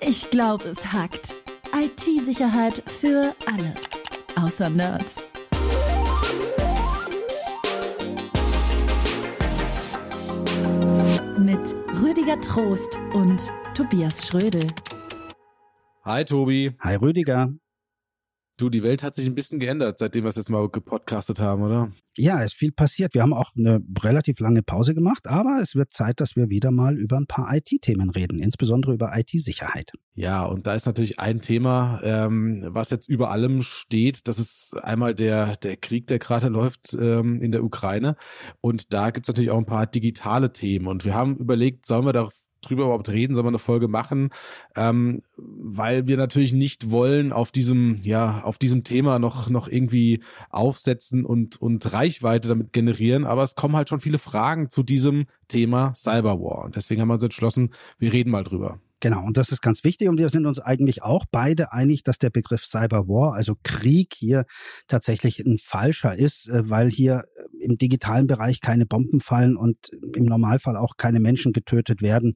Ich glaube, es hackt. IT-Sicherheit für alle. Außer Nerds. Mit Rüdiger Trost und Tobias Schrödel. Hi Tobi. Hi Rüdiger. Du, die Welt hat sich ein bisschen geändert, seitdem wir es jetzt mal gepodcastet haben, oder? Ja, es ist viel passiert. Wir haben auch eine relativ lange Pause gemacht, aber es wird Zeit, dass wir wieder mal über ein paar IT-Themen reden, insbesondere über IT-Sicherheit. Ja, und da ist natürlich ein Thema, ähm, was jetzt über allem steht. Das ist einmal der, der Krieg, der gerade läuft ähm, in der Ukraine. Und da gibt's natürlich auch ein paar digitale Themen. Und wir haben überlegt, sollen wir da drüber überhaupt reden, soll man eine Folge machen, ähm, weil wir natürlich nicht wollen auf diesem, ja, auf diesem Thema noch, noch irgendwie aufsetzen und, und Reichweite damit generieren, aber es kommen halt schon viele Fragen zu diesem Thema Cyberwar. Und deswegen haben wir uns entschlossen, wir reden mal drüber. Genau, und das ist ganz wichtig. Und wir sind uns eigentlich auch beide einig, dass der Begriff Cyberwar, also Krieg hier tatsächlich ein falscher ist, äh, weil hier äh, im digitalen Bereich keine Bomben fallen und im Normalfall auch keine Menschen getötet werden.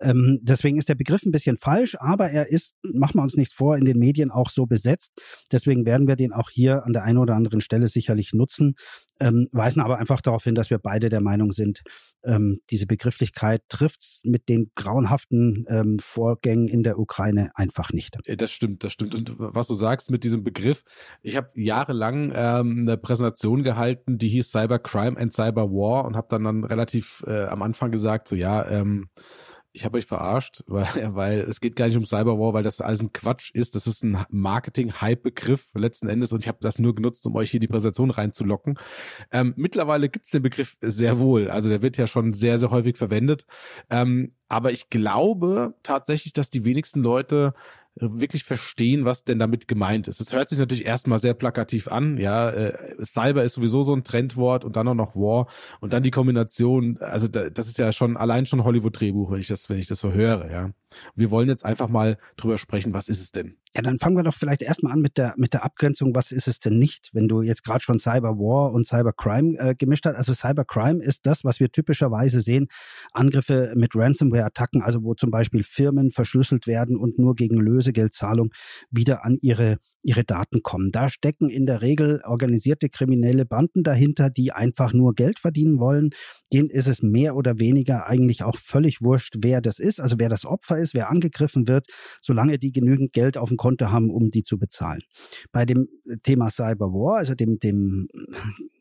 Ähm, deswegen ist der Begriff ein bisschen falsch, aber er ist, machen wir uns nichts vor, in den Medien auch so besetzt. Deswegen werden wir den auch hier an der einen oder anderen Stelle sicherlich nutzen, ähm, weisen aber einfach darauf hin, dass wir beide der Meinung sind, ähm, diese Begrifflichkeit trifft mit den grauenhaften ähm, Vorgängen in der Ukraine einfach nicht. Äh, das stimmt, das stimmt. Und was du sagst mit diesem Begriff, ich habe jahrelang ähm, eine Präsentation gehalten, die hieß Cybercrime and Cyber War und habe dann dann relativ äh, am Anfang gesagt, so ja, ähm, ich habe euch verarscht, weil, weil es geht gar nicht um Cyberwar, weil das alles ein Quatsch ist. Das ist ein Marketing-Hype-Begriff letzten Endes und ich habe das nur genutzt, um euch hier die Präsentation reinzulocken. Ähm, mittlerweile gibt es den Begriff sehr wohl. Also der wird ja schon sehr, sehr häufig verwendet. Ähm, aber ich glaube tatsächlich, dass die wenigsten Leute wirklich verstehen, was denn damit gemeint ist. Es hört sich natürlich erstmal sehr plakativ an, ja, äh, Cyber ist sowieso so ein Trendwort und dann auch noch War und dann die Kombination, also da, das ist ja schon allein schon Hollywood-Drehbuch, wenn ich das, wenn ich das so höre, ja. Wir wollen jetzt einfach mal drüber sprechen, was ist es denn? Ja, dann fangen wir doch vielleicht erstmal an mit der, mit der Abgrenzung, was ist es denn nicht, wenn du jetzt gerade schon Cyber War und Cybercrime äh, gemischt hast. Also Cybercrime ist das, was wir typischerweise sehen, Angriffe mit Ransomware-Attacken, also wo zum Beispiel Firmen verschlüsselt werden und nur gegen Lösegeldzahlung wieder an ihre ihre Daten kommen. Da stecken in der Regel organisierte kriminelle Banden dahinter, die einfach nur Geld verdienen wollen. Denen ist es mehr oder weniger eigentlich auch völlig wurscht, wer das ist, also wer das Opfer ist, wer angegriffen wird, solange die genügend Geld auf dem Konto haben, um die zu bezahlen. Bei dem Thema Cyberwar, also dem, dem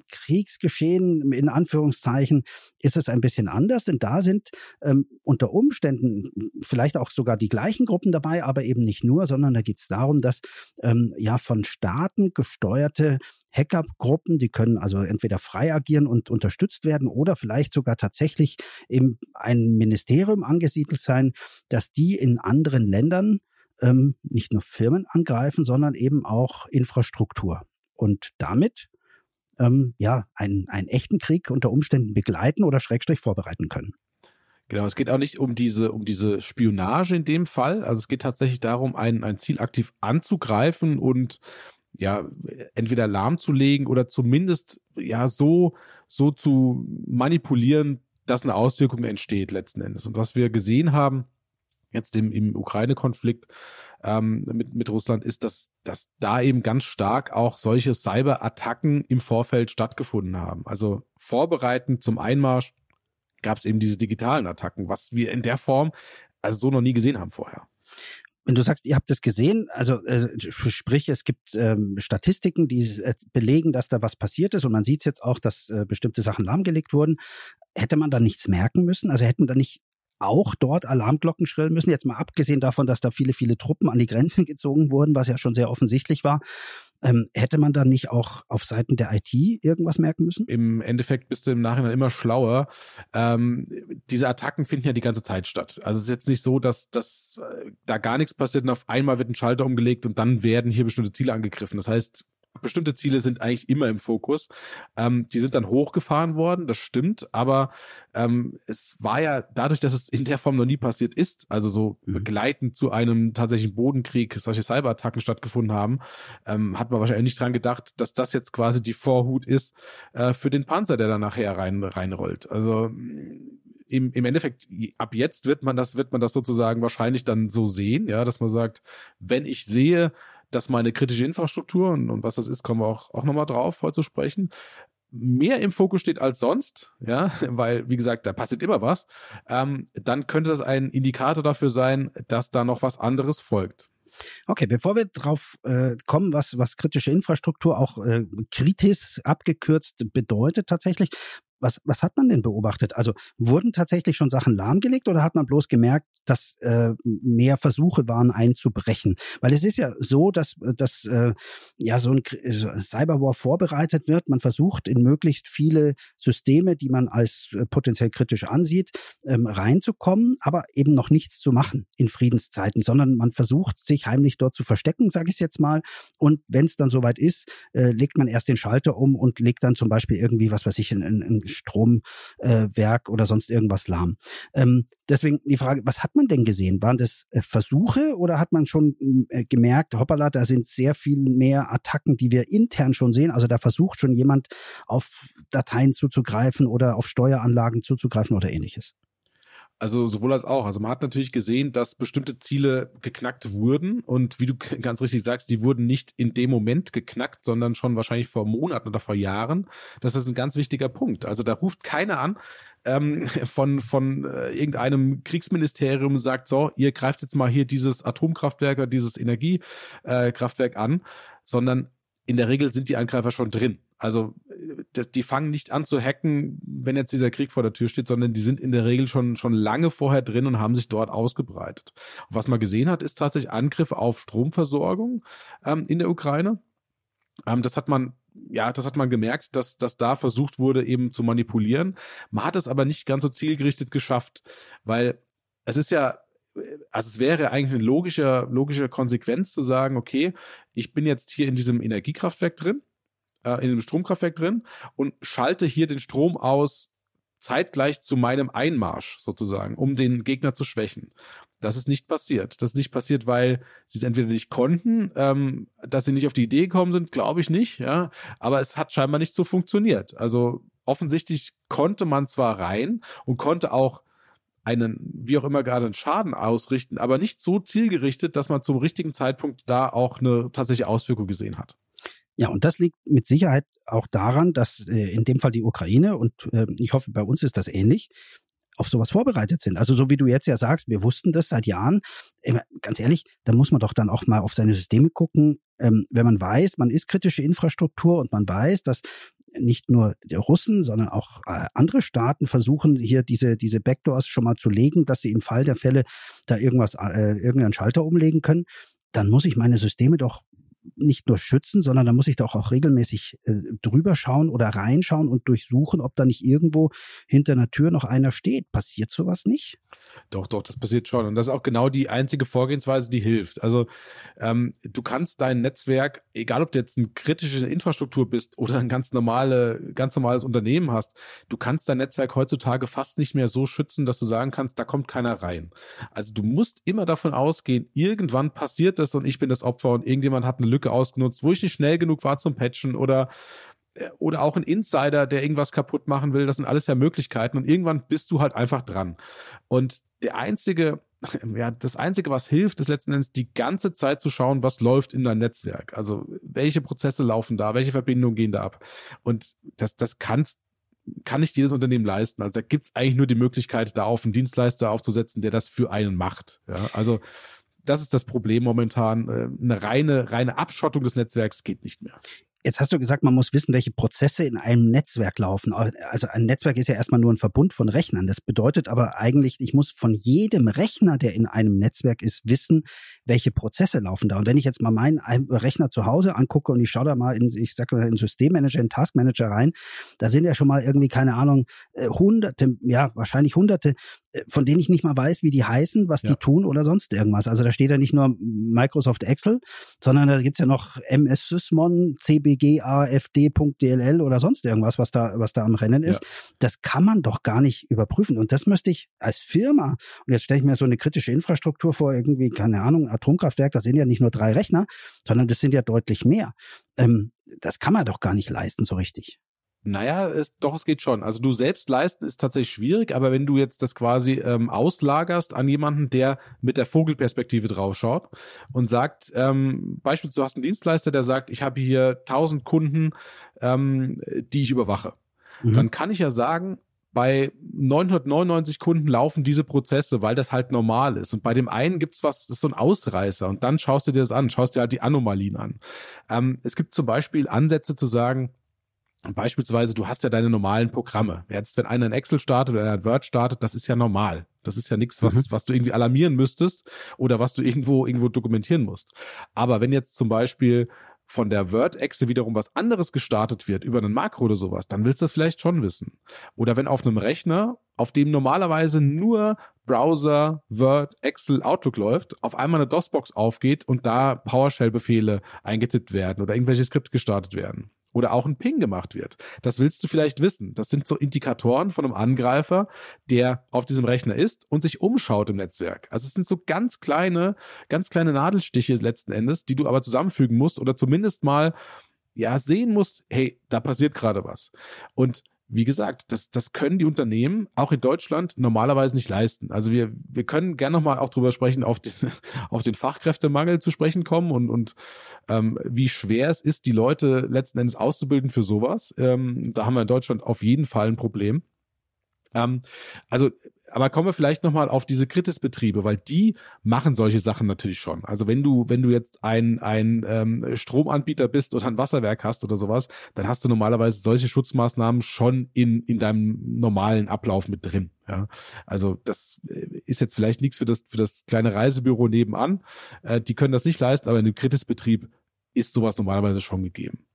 Kriegsgeschehen in Anführungszeichen ist es ein bisschen anders, denn da sind ähm, unter Umständen vielleicht auch sogar die gleichen Gruppen dabei, aber eben nicht nur, sondern da geht es darum, dass ähm, ja von Staaten gesteuerte Hackergruppen, die können also entweder frei agieren und unterstützt werden oder vielleicht sogar tatsächlich in einem Ministerium angesiedelt sein, dass die in anderen Ländern ähm, nicht nur Firmen angreifen, sondern eben auch Infrastruktur. Und damit ähm, ja, einen, einen echten Krieg unter Umständen begleiten oder Schrägstrich vorbereiten können. Genau, es geht auch nicht um diese, um diese Spionage in dem Fall. Also es geht tatsächlich darum, ein, ein Ziel aktiv anzugreifen und ja, entweder lahmzulegen oder zumindest ja so, so zu manipulieren, dass eine Auswirkung entsteht letzten Endes. Und was wir gesehen haben, jetzt im, im Ukraine-Konflikt ähm, mit, mit Russland, ist, dass, dass da eben ganz stark auch solche Cyber-Attacken im Vorfeld stattgefunden haben. Also vorbereitend zum Einmarsch gab es eben diese digitalen Attacken, was wir in der Form also so noch nie gesehen haben vorher. Wenn du sagst, ihr habt es gesehen, also äh, sprich, es gibt ähm, Statistiken, die äh, belegen, dass da was passiert ist und man sieht jetzt auch, dass äh, bestimmte Sachen lahmgelegt wurden. Hätte man da nichts merken müssen? Also hätten da nicht auch dort Alarmglocken schrillen müssen. Jetzt mal abgesehen davon, dass da viele, viele Truppen an die Grenzen gezogen wurden, was ja schon sehr offensichtlich war. Ähm, hätte man da nicht auch auf Seiten der IT irgendwas merken müssen? Im Endeffekt bist du im Nachhinein immer schlauer. Ähm, diese Attacken finden ja die ganze Zeit statt. Also es ist jetzt nicht so, dass, dass äh, da gar nichts passiert und auf einmal wird ein Schalter umgelegt und dann werden hier bestimmte Ziele angegriffen. Das heißt, bestimmte Ziele sind eigentlich immer im Fokus. Ähm, die sind dann hochgefahren worden, das stimmt, aber ähm, es war ja dadurch, dass es in der Form noch nie passiert ist, also so mhm. begleitend zu einem tatsächlichen Bodenkrieg, solche Cyberattacken stattgefunden haben, ähm, hat man wahrscheinlich nicht dran gedacht, dass das jetzt quasi die Vorhut ist äh, für den Panzer, der dann nachher rein reinrollt. Also im, im Endeffekt, ab jetzt wird man das, wird man das sozusagen wahrscheinlich dann so sehen, ja, dass man sagt, wenn ich sehe, dass meine kritische Infrastruktur und, und was das ist, kommen wir auch, auch nochmal drauf, heute zu sprechen, mehr im Fokus steht als sonst, ja, weil, wie gesagt, da passiert immer was, ähm, dann könnte das ein Indikator dafür sein, dass da noch was anderes folgt. Okay, bevor wir drauf äh, kommen, was, was kritische Infrastruktur auch äh, kritisch abgekürzt bedeutet tatsächlich, was, was hat man denn beobachtet? Also wurden tatsächlich schon Sachen lahmgelegt oder hat man bloß gemerkt, dass äh, mehr Versuche waren einzubrechen? Weil es ist ja so, dass, dass äh, ja so ein Cyberwar vorbereitet wird. Man versucht in möglichst viele Systeme, die man als äh, potenziell kritisch ansieht, ähm, reinzukommen, aber eben noch nichts zu machen in Friedenszeiten, sondern man versucht sich heimlich dort zu verstecken, sage ich jetzt mal. Und wenn es dann soweit ist, äh, legt man erst den Schalter um und legt dann zum Beispiel irgendwie, was weiß ich, ein, ein Stromwerk äh, oder sonst irgendwas lahm. Ähm, deswegen die Frage, was hat man denn gesehen? Waren das äh, Versuche oder hat man schon äh, gemerkt, hoppala, da sind sehr viel mehr Attacken, die wir intern schon sehen? Also da versucht schon jemand auf Dateien zuzugreifen oder auf Steueranlagen zuzugreifen oder ähnliches. Also sowohl als auch. Also man hat natürlich gesehen, dass bestimmte Ziele geknackt wurden und wie du ganz richtig sagst, die wurden nicht in dem Moment geknackt, sondern schon wahrscheinlich vor Monaten oder vor Jahren. Das ist ein ganz wichtiger Punkt. Also da ruft keiner an ähm, von von äh, irgendeinem Kriegsministerium und sagt so, ihr greift jetzt mal hier dieses Atomkraftwerk oder dieses Energiekraftwerk äh, an, sondern in der Regel sind die Angreifer schon drin. Also das, die fangen nicht an zu hacken, wenn jetzt dieser Krieg vor der Tür steht, sondern die sind in der Regel schon, schon lange vorher drin und haben sich dort ausgebreitet. Und was man gesehen hat, ist tatsächlich Angriffe auf Stromversorgung ähm, in der Ukraine. Ähm, das hat man ja, das hat man gemerkt, dass, dass da versucht wurde, eben zu manipulieren. Man hat es aber nicht ganz so zielgerichtet geschafft, weil es ist ja also es wäre eigentlich eine logische, logische Konsequenz zu sagen, okay, ich bin jetzt hier in diesem Energiekraftwerk drin äh, in dem Stromkraftwerk drin und schalte hier den Strom aus zeitgleich zu meinem Einmarsch sozusagen, um den Gegner zu schwächen. Das ist nicht passiert. Das ist nicht passiert, weil sie es entweder nicht konnten, ähm, dass sie nicht auf die Idee gekommen sind, glaube ich nicht, ja. Aber es hat scheinbar nicht so funktioniert. Also offensichtlich konnte man zwar rein und konnte auch einen, wie auch immer gerade einen Schaden ausrichten, aber nicht so zielgerichtet, dass man zum richtigen Zeitpunkt da auch eine tatsächliche Auswirkung gesehen hat. Ja, und das liegt mit Sicherheit auch daran, dass äh, in dem Fall die Ukraine und äh, ich hoffe, bei uns ist das ähnlich, auf sowas vorbereitet sind. Also so wie du jetzt ja sagst, wir wussten das seit Jahren. Ganz ehrlich, da muss man doch dann auch mal auf seine Systeme gucken. Ähm, wenn man weiß, man ist kritische Infrastruktur und man weiß, dass nicht nur die Russen, sondern auch äh, andere Staaten versuchen hier diese diese Backdoors schon mal zu legen, dass sie im Fall der Fälle da irgendwas äh, irgendeinen Schalter umlegen können, dann muss ich meine Systeme doch nicht nur schützen, sondern da muss ich doch auch regelmäßig äh, drüber schauen oder reinschauen und durchsuchen, ob da nicht irgendwo hinter einer Tür noch einer steht. Passiert sowas nicht? Doch, doch, das passiert schon. Und das ist auch genau die einzige Vorgehensweise, die hilft. Also ähm, du kannst dein Netzwerk, egal ob du jetzt eine kritische Infrastruktur bist oder ein ganz normale, ganz normales Unternehmen hast, du kannst dein Netzwerk heutzutage fast nicht mehr so schützen, dass du sagen kannst, da kommt keiner rein. Also du musst immer davon ausgehen, irgendwann passiert das und ich bin das Opfer und irgendjemand hat eine Lücke ausgenutzt, wo ich nicht schnell genug war zum Patchen oder oder auch ein Insider, der irgendwas kaputt machen will. Das sind alles ja Möglichkeiten und irgendwann bist du halt einfach dran. Und der einzige, ja, das einzige, was hilft, ist letzten Endes die ganze Zeit zu schauen, was läuft in deinem Netzwerk. Also welche Prozesse laufen da, welche Verbindungen gehen da ab. Und das, das kannst kann nicht jedes Unternehmen leisten. Also da gibt es eigentlich nur die Möglichkeit, da auf einen Dienstleister aufzusetzen, der das für einen macht. Ja, also das ist das Problem momentan. Äh, eine reine, reine Abschottung des Netzwerks geht nicht mehr. Jetzt hast du gesagt, man muss wissen, welche Prozesse in einem Netzwerk laufen. Also ein Netzwerk ist ja erstmal nur ein Verbund von Rechnern. Das bedeutet aber eigentlich, ich muss von jedem Rechner, der in einem Netzwerk ist, wissen, welche Prozesse laufen da. Und wenn ich jetzt mal meinen Rechner zu Hause angucke und ich schaue da mal in, ich sage mal, in Systemmanager, in Taskmanager rein, da sind ja schon mal irgendwie, keine Ahnung, äh, hunderte, ja, wahrscheinlich hunderte, äh, von denen ich nicht mal weiß, wie die heißen, was ja. die tun oder sonst irgendwas. Also da steht ja nicht nur Microsoft Excel, sondern da gibt's ja noch MS Sysmon, CBG, AFD.dll oder sonst irgendwas, was da, was da am Rennen ist. Ja. Das kann man doch gar nicht überprüfen. Und das müsste ich als Firma, und jetzt stelle ich mir so eine kritische Infrastruktur vor, irgendwie, keine Ahnung, Atomkraftwerk, das sind ja nicht nur drei Rechner, sondern das sind ja deutlich mehr. Ähm, das kann man doch gar nicht leisten so richtig. Naja, es, doch, es geht schon. Also du selbst leisten ist tatsächlich schwierig, aber wenn du jetzt das quasi ähm, auslagerst an jemanden, der mit der Vogelperspektive draufschaut und sagt, ähm, beispielsweise du hast einen Dienstleister, der sagt, ich habe hier 1000 Kunden, ähm, die ich überwache. Mhm. Dann kann ich ja sagen, bei 999 Kunden laufen diese Prozesse, weil das halt normal ist. Und bei dem einen gibt's was, das ist so ein Ausreißer. Und dann schaust du dir das an, schaust dir halt die Anomalien an. Ähm, es gibt zum Beispiel Ansätze zu sagen, Beispielsweise, du hast ja deine normalen Programme. Jetzt, wenn einer ein Excel startet oder ein Word startet, das ist ja normal. Das ist ja nichts, was, mhm. was du irgendwie alarmieren müsstest oder was du irgendwo, irgendwo dokumentieren musst. Aber wenn jetzt zum Beispiel von der Word-Excel wiederum was anderes gestartet wird, über einen Makro oder sowas, dann willst du das vielleicht schon wissen. Oder wenn auf einem Rechner, auf dem normalerweise nur Browser, Word, Excel, Outlook läuft, auf einmal eine DOS-Box aufgeht und da PowerShell-Befehle eingetippt werden oder irgendwelche Skripte gestartet werden oder auch ein Ping gemacht wird. Das willst du vielleicht wissen. Das sind so Indikatoren von einem Angreifer, der auf diesem Rechner ist und sich umschaut im Netzwerk. Also es sind so ganz kleine, ganz kleine Nadelstiche letzten Endes, die du aber zusammenfügen musst oder zumindest mal ja sehen musst, hey, da passiert gerade was. Und wie gesagt, das, das können die Unternehmen auch in Deutschland normalerweise nicht leisten. Also wir, wir können gerne nochmal auch drüber sprechen, auf den, auf den Fachkräftemangel zu sprechen kommen und, und ähm, wie schwer es ist, die Leute letzten Endes auszubilden für sowas. Ähm, da haben wir in Deutschland auf jeden Fall ein Problem. Ähm, also aber kommen wir vielleicht nochmal auf diese Kritisbetriebe, weil die machen solche Sachen natürlich schon. Also wenn du, wenn du jetzt ein, ein ähm, Stromanbieter bist oder ein Wasserwerk hast oder sowas, dann hast du normalerweise solche Schutzmaßnahmen schon in, in deinem normalen Ablauf mit drin. Ja, also das äh, ist jetzt vielleicht nichts für das, für das kleine Reisebüro nebenan. Äh, die können das nicht leisten, aber in dem Kritisbetrieb ist sowas normalerweise schon gegeben.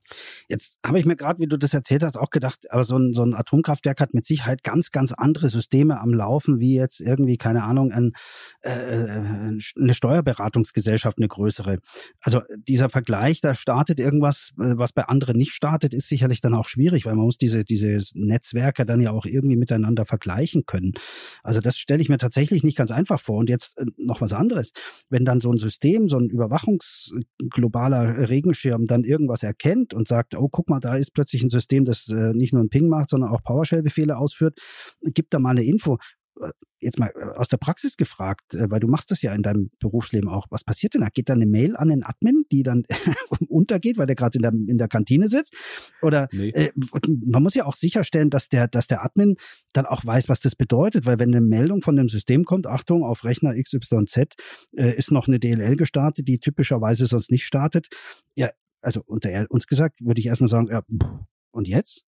Jetzt habe ich mir gerade, wie du das erzählt hast, auch gedacht, aber so ein, so ein Atomkraftwerk hat mit Sicherheit ganz, ganz andere Systeme am Laufen, wie jetzt irgendwie, keine Ahnung, ein, äh, äh eine Steuerberatungsgesellschaft, eine größere. Also dieser Vergleich, da startet irgendwas, äh, was bei anderen nicht startet, ist sicherlich dann auch schwierig, weil man muss diese, diese Netzwerke dann ja auch irgendwie miteinander vergleichen können. Also das stelle ich mir tatsächlich nicht ganz einfach vor. Und jetzt äh, noch was anderes. Wenn dann so ein System, so ein überwachungsglobaler Regenschirm dann irgendwas erkennt und sagt, oh, guck mal, da ist plötzlich ein System, das äh, nicht nur ein Ping macht, sondern auch PowerShell-Befehle ausführt, gibt da mal eine Info. Äh, jetzt mal äh, aus der Praxis gefragt, weil du machst das ja in deinem Berufsleben auch. Was passiert denn da? Geht da eine Mail an den Admin, die dann untergeht, weil der gerade in der, in der Kantine sitzt? Oder nee. äh, man muss ja auch sicherstellen, dass der, dass der Admin dann auch weiß, was das bedeutet, weil wenn eine Meldung von dem System kommt, Achtung, auf Rechner XYZ äh, ist noch eine DLL gestartet, die typischerweise sonst nicht startet, ja, also unter uns gesagt, würde ich erstmal sagen, ja, und jetzt?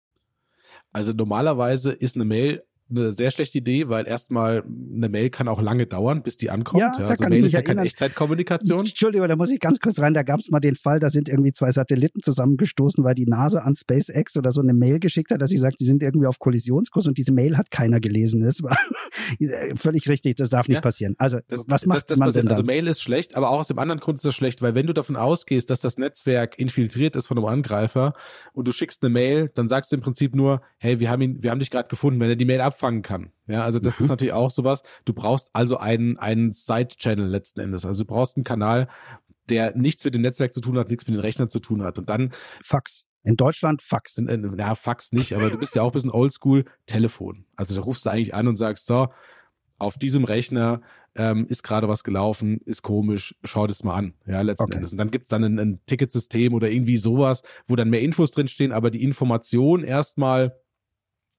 Also normalerweise ist eine Mail eine sehr schlechte Idee, weil erstmal eine Mail kann auch lange dauern, bis die ankommt. Ja, ja. Also Mail ist ja keine Echtzeitkommunikation. Entschuldigung, da muss ich ganz kurz rein. Da gab es mal den Fall, da sind irgendwie zwei Satelliten zusammengestoßen, weil die NASA an SpaceX oder so eine Mail geschickt hat, dass sie sagt, die sind irgendwie auf Kollisionskurs und diese Mail hat keiner gelesen. Das war völlig richtig, das darf nicht ja, passieren. Also das, was macht das, das man denn Also Mail ist schlecht, aber auch aus dem anderen Grund ist das schlecht, weil wenn du davon ausgehst, dass das Netzwerk infiltriert ist von einem Angreifer und du schickst eine Mail, dann sagst du im Prinzip nur, hey, wir haben ihn, wir haben dich gerade gefunden. Wenn er die Mail ab abfangen kann. Ja, also das mhm. ist natürlich auch sowas. Du brauchst also einen, einen Side-Channel letzten Endes. Also du brauchst einen Kanal, der nichts mit dem Netzwerk zu tun hat, nichts mit den Rechnern zu tun hat. Und dann Fax. In Deutschland Fax. In, in, ja, Fax nicht, aber du bist ja auch ein bisschen oldschool. Telefon. Also da rufst du eigentlich an und sagst, so, auf diesem Rechner ähm, ist gerade was gelaufen, ist komisch, schau das mal an, ja, letzten okay. Endes. Und dann gibt's dann ein, ein Ticketsystem oder irgendwie sowas, wo dann mehr Infos drinstehen, aber die Information erstmal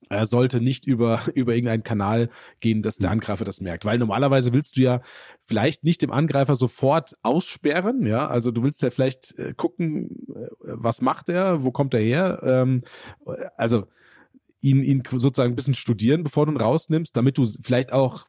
er sollte nicht über, über irgendeinen Kanal gehen, dass der mhm. Angreifer das merkt. Weil normalerweise willst du ja vielleicht nicht dem Angreifer sofort aussperren, ja. Also du willst ja vielleicht äh, gucken, äh, was macht er, wo kommt er her. Ähm, also ihn, ihn sozusagen ein bisschen studieren, bevor du ihn rausnimmst, damit du vielleicht auch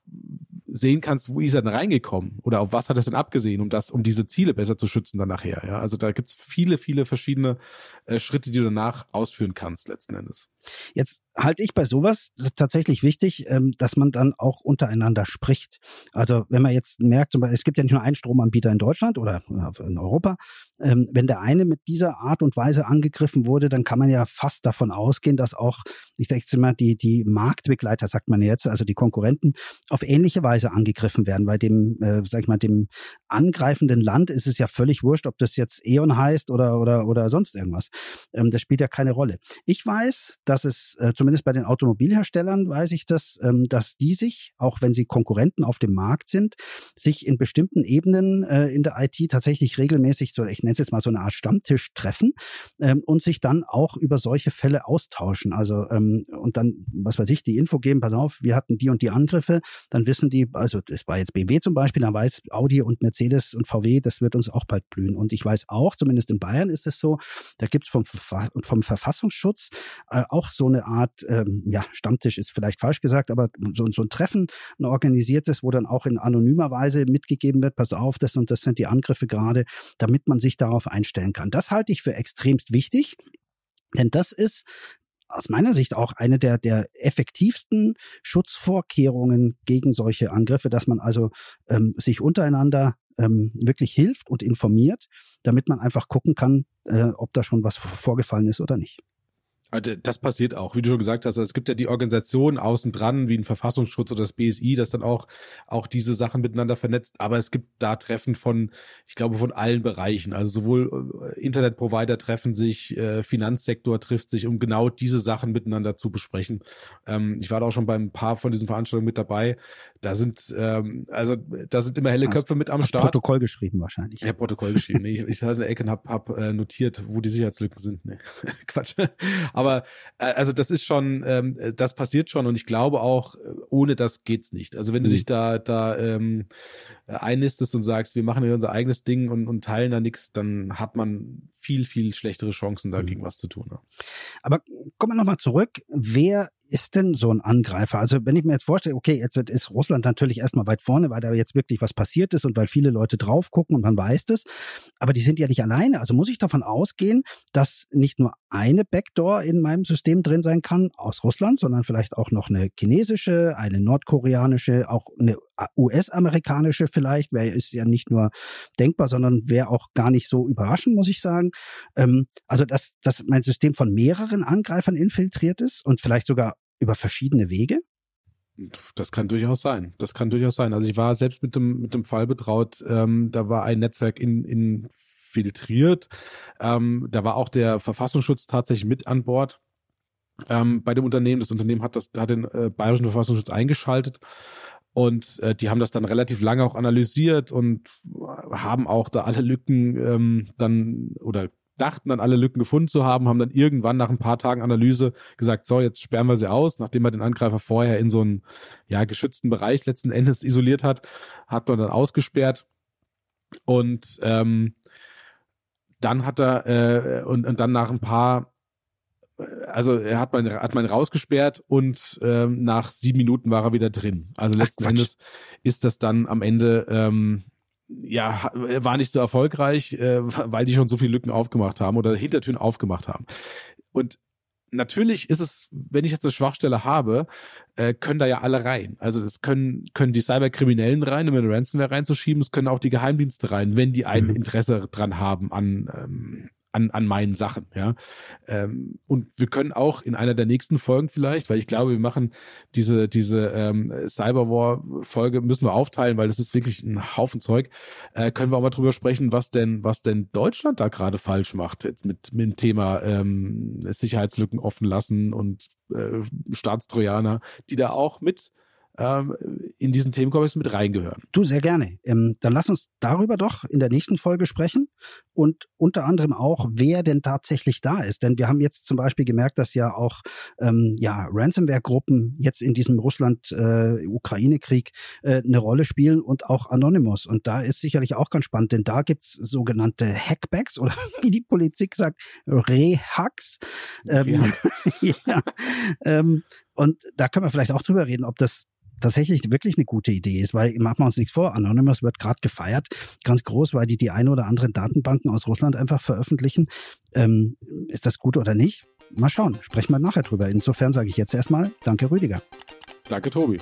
sehen kannst, wo ist er denn reingekommen oder auf was hat er denn abgesehen, um das, um diese Ziele besser zu schützen dann nachher. Ja, also da gibt's viele, viele verschiedene äh, Schritte, die du danach ausführen kannst letzten Endes. Jetzt halte ich bei sowas tatsächlich wichtig, ähm, dass man dann auch untereinander spricht. Also wenn man jetzt merkt, es gibt ja nicht nur einen Stromanbieter in Deutschland oder in Europa, ähm, wenn der eine mit dieser Art und Weise angegriffen wurde, dann kann man ja fast davon ausgehen, dass auch, ich sage jetzt mal, die, die Marktbegleiter, sagt man jetzt, also die Konkurrenten, auf ähnliche Weise angegriffen werden. Bei dem, äh, sag ich mal, dem angreifenden Land ist es ja völlig wurscht, ob das jetzt E.ON heißt oder, oder, oder sonst irgendwas. Ähm, das spielt ja keine Rolle. Ich weiß, dass dass es äh, zumindest bei den Automobilherstellern weiß ich das, ähm, dass die sich, auch wenn sie Konkurrenten auf dem Markt sind, sich in bestimmten Ebenen äh, in der IT tatsächlich regelmäßig so, ich nenne es jetzt mal so eine Art Stammtisch treffen ähm, und sich dann auch über solche Fälle austauschen. Also ähm, und dann, was weiß ich, die Info geben, pass auf, wir hatten die und die Angriffe, dann wissen die, also das war jetzt BMW zum Beispiel, dann weiß Audi und Mercedes und VW, das wird uns auch bald blühen. Und ich weiß auch, zumindest in Bayern ist es so, da gibt es vom, vom Verfassungsschutz äh, auch so eine Art, ähm, ja, Stammtisch ist vielleicht falsch gesagt, aber so, so ein Treffen, ein organisiertes, wo dann auch in anonymer Weise mitgegeben wird, pass auf, das und das sind die Angriffe gerade, damit man sich darauf einstellen kann. Das halte ich für extremst wichtig. Denn das ist aus meiner Sicht auch eine der, der effektivsten Schutzvorkehrungen gegen solche Angriffe, dass man also ähm, sich untereinander ähm, wirklich hilft und informiert, damit man einfach gucken kann, äh, ob da schon was vorgefallen ist oder nicht. Also, das passiert auch, wie du schon gesagt hast. Also es gibt ja die Organisation außen dran, wie ein Verfassungsschutz oder das BSI, das dann auch, auch diese Sachen miteinander vernetzt. Aber es gibt da Treffen von, ich glaube, von allen Bereichen. Also sowohl äh, Internetprovider treffen sich, äh, Finanzsektor trifft sich, um genau diese Sachen miteinander zu besprechen. Ähm, ich war da auch schon bei ein paar von diesen Veranstaltungen mit dabei. Da sind, ähm, also da sind immer helle Köpfe mit am Start. Protokoll geschrieben wahrscheinlich. Ja, Protokoll geschrieben. ich, ich saß in der Ecke und hab, hab äh, notiert, wo die Sicherheitslücken sind. Nee, Quatsch. Aber äh, also das ist schon, ähm, das passiert schon und ich glaube auch, äh, ohne das geht's nicht. Also wenn du mhm. dich da, da ähm, einlistest und sagst, wir machen hier unser eigenes Ding und, und teilen da nichts, dann hat man viel, viel schlechtere Chancen, dagegen mhm. was zu tun. Ne? Aber kommen wir nochmal zurück. Wer ist denn so ein Angreifer? Also wenn ich mir jetzt vorstelle, okay, jetzt wird, ist Russland natürlich erstmal weit vorne, weil da jetzt wirklich was passiert ist und weil viele Leute drauf gucken und man weiß das. Aber die sind ja nicht alleine. Also muss ich davon ausgehen, dass nicht nur eine Backdoor in meinem System drin sein kann aus Russland, sondern vielleicht auch noch eine chinesische, eine nordkoreanische, auch eine US-amerikanische vielleicht. Wäre ist ja nicht nur denkbar, sondern wäre auch gar nicht so überraschend, muss ich sagen. Ähm, also dass, dass mein System von mehreren Angreifern infiltriert ist und vielleicht sogar über verschiedene Wege? Das kann durchaus sein. Das kann durchaus sein. Also ich war selbst mit dem, mit dem Fall betraut, ähm, da war ein Netzwerk in, infiltriert. Ähm, da war auch der Verfassungsschutz tatsächlich mit an Bord ähm, bei dem Unternehmen. Das Unternehmen hat, das, hat den äh, bayerischen Verfassungsschutz eingeschaltet. Und äh, die haben das dann relativ lange auch analysiert und haben auch da alle Lücken ähm, dann oder dachten dann alle Lücken gefunden zu haben, haben dann irgendwann nach ein paar Tagen Analyse gesagt, so, jetzt sperren wir sie aus, nachdem man den Angreifer vorher in so einen ja, geschützten Bereich letzten Endes isoliert hat, hat man dann ausgesperrt und ähm, dann hat er äh, und, und dann nach ein paar also er hat man hat man rausgesperrt und ähm, nach sieben Minuten war er wieder drin. Also letzten Ach, Endes ist das dann am Ende ähm, ja, war nicht so erfolgreich, äh, weil die schon so viele Lücken aufgemacht haben oder Hintertüren aufgemacht haben. Und natürlich ist es, wenn ich jetzt eine Schwachstelle habe, äh, können da ja alle rein. Also es können, können die Cyberkriminellen rein, um eine Ransomware reinzuschieben, es können auch die Geheimdienste rein, wenn die ein mhm. Interesse dran haben an, ähm, an, an meinen Sachen, ja. Ähm, und wir können auch in einer der nächsten Folgen vielleicht, weil ich glaube, wir machen diese, diese ähm, Cyberwar-Folge, müssen wir aufteilen, weil das ist wirklich ein Haufen Zeug, äh, können wir auch mal drüber sprechen, was denn, was denn Deutschland da gerade falsch macht, jetzt mit, mit dem Thema ähm, Sicherheitslücken offen lassen und äh, Staatstrojaner, die da auch mit ähm, in diesen Themenkomplex mit reingehören. Du, sehr gerne. Ähm, dann lass uns darüber doch in der nächsten Folge sprechen und unter anderem auch, wer denn tatsächlich da ist. Denn wir haben jetzt zum Beispiel gemerkt, dass ja auch ähm, ja, Ransomware-Gruppen jetzt in diesem Russland-Ukraine-Krieg äh, äh, eine Rolle spielen und auch Anonymous. Und da ist sicherlich auch ganz spannend, denn da gibt's sogenannte Hackbacks oder wie die Politik sagt, Rehacks. Ähm, ja, ähm, und da können wir vielleicht auch drüber reden, ob das tatsächlich wirklich eine gute Idee ist, weil machen wir uns nichts vor, Anonymous wird gerade gefeiert, ganz groß, weil die die eine oder anderen Datenbanken aus Russland einfach veröffentlichen. Ähm, ist das gut oder nicht? Mal schauen, sprechen wir nachher drüber. Insofern sage ich jetzt erstmal Danke, Rüdiger. Danke, Tobi.